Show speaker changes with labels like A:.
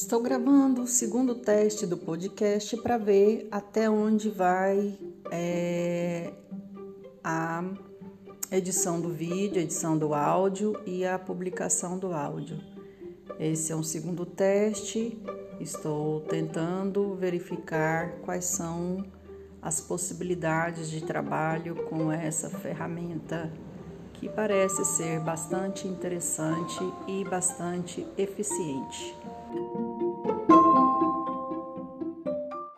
A: Estou gravando o segundo teste do podcast para ver até onde vai é, a edição do vídeo, edição do áudio e a publicação do áudio. Esse é um segundo teste. Estou tentando verificar quais são as possibilidades de trabalho com essa ferramenta que parece ser bastante interessante e bastante eficiente.